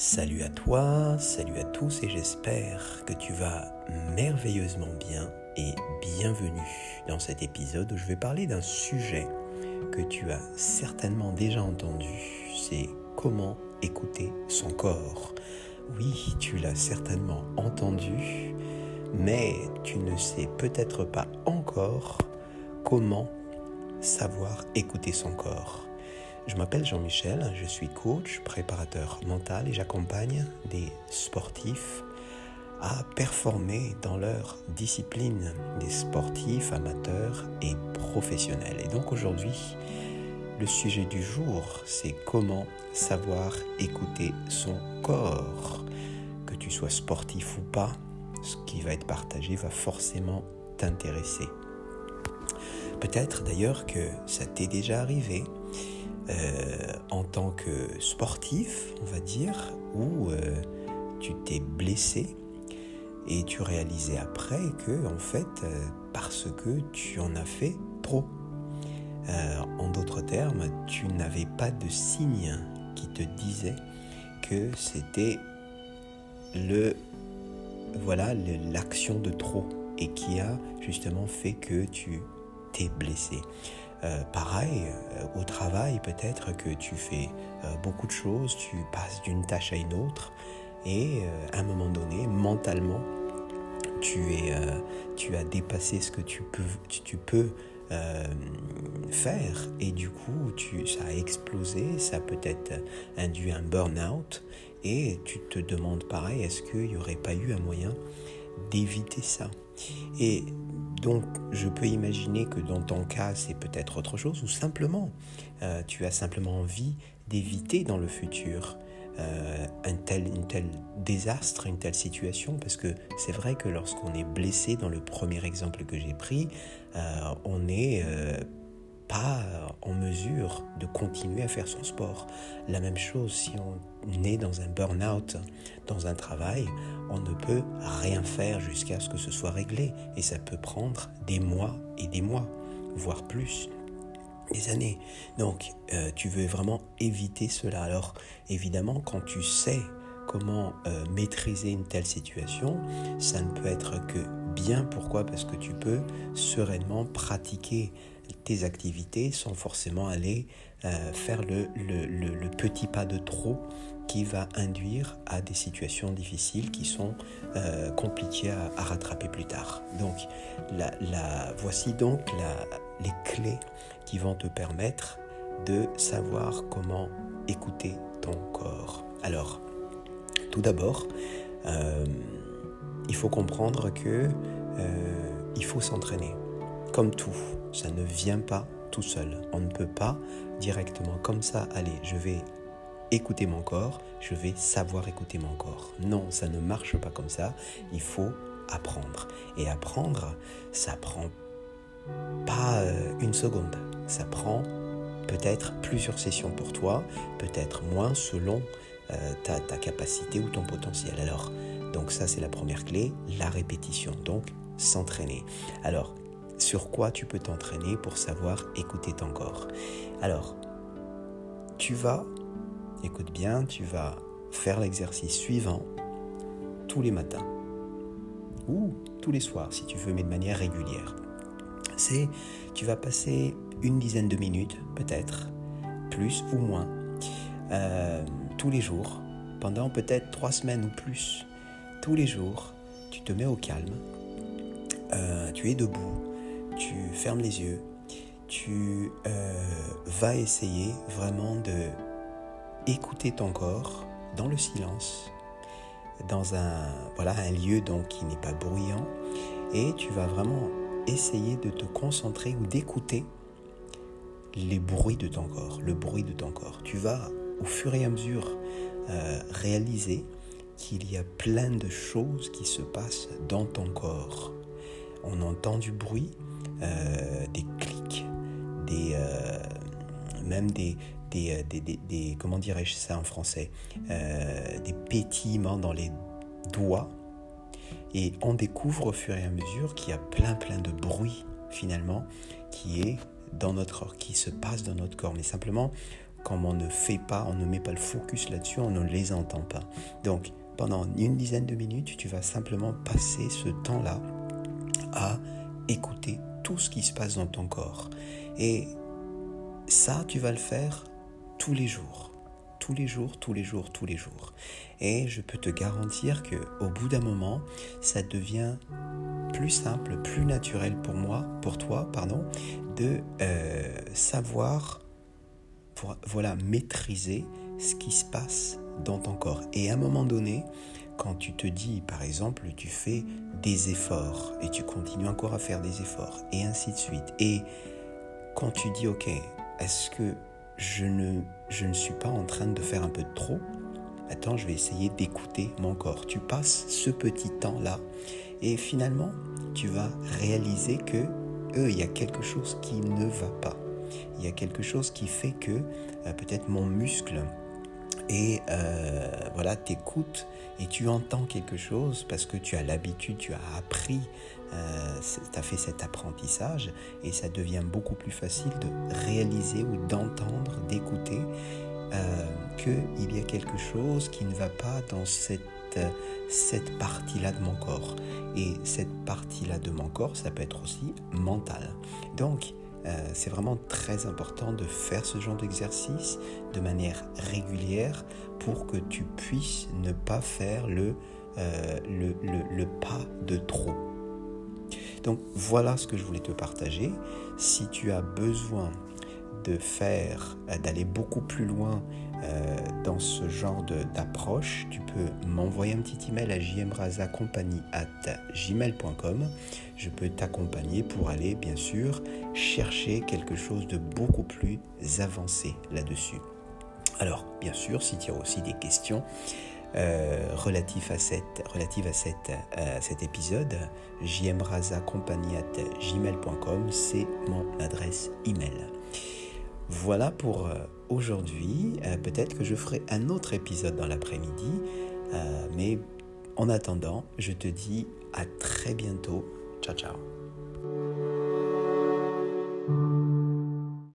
Salut à toi, salut à tous et j'espère que tu vas merveilleusement bien et bienvenue dans cet épisode où je vais parler d'un sujet que tu as certainement déjà entendu, c'est comment écouter son corps. Oui, tu l'as certainement entendu, mais tu ne sais peut-être pas encore comment savoir écouter son corps. Je m'appelle Jean-Michel, je suis coach, préparateur mental et j'accompagne des sportifs à performer dans leur discipline, des sportifs amateurs et professionnels. Et donc aujourd'hui, le sujet du jour, c'est comment savoir écouter son corps. Que tu sois sportif ou pas, ce qui va être partagé va forcément t'intéresser. Peut-être d'ailleurs que ça t'est déjà arrivé euh, en tant que sportif, on va dire, où euh, tu t'es blessé et tu réalisais après que, en fait, euh, parce que tu en as fait trop. en d'autres termes, tu n'avais pas de signe qui te disait que c'était le voilà l'action de trop et qui a justement fait que tu t'es blessé. Euh, pareil, euh, au travail, peut-être que tu fais euh, beaucoup de choses, tu passes d'une tâche à une autre, et à un moment donné, mentalement, tu, as dépassé ce que tu peux, tu, peux faire, et du coup, tu, ça a explosé, ça peut-être induit un burn-out, et tu te demandes pareil, est-ce qu'il n'y aurait pas eu un moyen d'éviter ça? Et donc, je peux imaginer que dans ton cas, c'est peut-être autre chose, ou simplement, euh, tu as simplement envie d'éviter dans le futur euh, un tel, désastre, une telle situation, parce que c'est vrai que lorsqu'on est blessé, dans le premier exemple que j'ai pris, euh, on n'est pas en mesure de continuer à faire son sport. La même chose si on est dans un burn-out, dans un travail, on ne peut rien faire jusqu'à ce que ce soit réglé. Et ça peut prendre des mois et des mois, voire plus, des années. Donc, euh, tu veux vraiment éviter cela. Alors, évidemment, quand tu sais comment euh, maîtriser une telle situation, ça ne peut être que bien. Pourquoi? Parce que tu peux sereinement pratiquer tes activités sans forcément aller euh, faire le, le, petit pas de trop qui va induire à des situations difficiles qui sont euh, compliquées à, rattraper plus tard. Donc la, la, voici donc la, les clés qui vont te permettre de savoir comment écouter ton corps. Alors, tout d'abord, euh, il faut comprendre que il faut s'entraîner. Comme tout, ça ne vient pas tout seul. On ne peut pas directement comme ça, allez, je vais écouter mon corps, je vais savoir écouter mon corps. Non, ça ne marche pas comme ça. Il faut apprendre. Et apprendre, ça prend pas euh, une seconde. Ça prend peut-être plusieurs sessions pour toi, peut-être moins selon euh, ta, ta capacité ou ton potentiel. Alors, donc ça c'est la première clé, la répétition. Donc, s'entraîner. Alors, sur quoi tu peux t'entraîner pour savoir écouter ton corps. Alors, tu vas, écoute bien, tu vas faire l'exercice suivant tous les matins ou tous les soirs si tu veux, mais de manière régulière. C'est, tu vas passer une dizaine de minutes peut-être, plus ou moins, euh, tous les jours, pendant peut-être trois semaines ou plus, tous les jours, tu te mets au calme, euh, tu es debout, tu fermes les yeux, tu euh, vas essayer vraiment de écouter ton corps dans le silence, dans un, voilà, un lieu donc qui n'est pas bruyant, et tu vas vraiment essayer de te concentrer ou d'écouter les bruits de ton corps, le bruit de ton corps. Tu vas au fur et à mesure euh, réaliser qu'il y a plein de choses qui se passent dans ton corps. On entend du bruit, des clics, des, euh, même des, des, euh, des, des, comment dirais-je ça en français, des pétillements dans les doigts. Et on découvre au fur et à mesure qu'il y a plein plein de bruit finalement qui est dans notre corps, qui se passe dans notre corps. Mais simplement, comme on ne fait pas, on ne met pas le focus là-dessus, on ne les entend pas. Donc, pendant une dizaine de minutes, tu vas simplement passer ce temps-là à écouter tout ce qui se passe dans ton corps. Et ça, tu vas le faire tous les jours. Tous les jours, tous les jours, tous les jours. Et je peux te garantir que au bout d'un moment, ça devient plus simple, plus naturel pour moi, pour toi, pardon, de euh, savoir voilà, maîtriser ce qui se passe dans ton corps. Et à un moment donné, quand tu te dis, par exemple, tu fais des efforts et tu continues encore à faire des efforts et ainsi de suite. Et quand tu dis, ok, est-ce que je ne, je ne suis pas en train de faire un peu de trop? Attends, je vais essayer d'écouter mon corps. Tu passes ce petit temps-là et finalement, tu vas réaliser que euh, il y a quelque chose qui ne va pas il y a quelque chose qui fait que euh, peut-être mon muscle et euh, voilà, t'écoutes et tu entends quelque chose parce que tu as l'habitude, tu as appris, euh, tu as fait cet apprentissage et ça devient beaucoup plus facile de réaliser ou d'entendre, d'écouter euh, qu'il y a quelque chose qui ne va pas dans cette, cette partie-là de mon corps. Et cette partie-là de mon corps, ça peut être aussi mental. Donc, euh, c'est vraiment très important de faire ce genre d'exercice de manière régulière pour que tu puisses ne pas faire le, euh, pas de trop. Donc voilà ce que je voulais te partager. Si tu as besoin de faire, euh, d'aller beaucoup plus loin dans ce genre d'approche, tu peux m'envoyer un petit email à gmail.com. Je peux t'accompagner pour aller, bien sûr, chercher quelque chose de beaucoup plus avancé là-dessus. Alors, bien sûr, si tu as aussi des questions euh, à, cette, relative à, cette, à cet épisode, gmail.com, c'est mon adresse email. Voilà pour euh, aujourd'hui. Euh, peut-être que je ferai un autre épisode dans l'après-midi. Euh, mais en attendant, je te dis à très bientôt. Ciao ciao.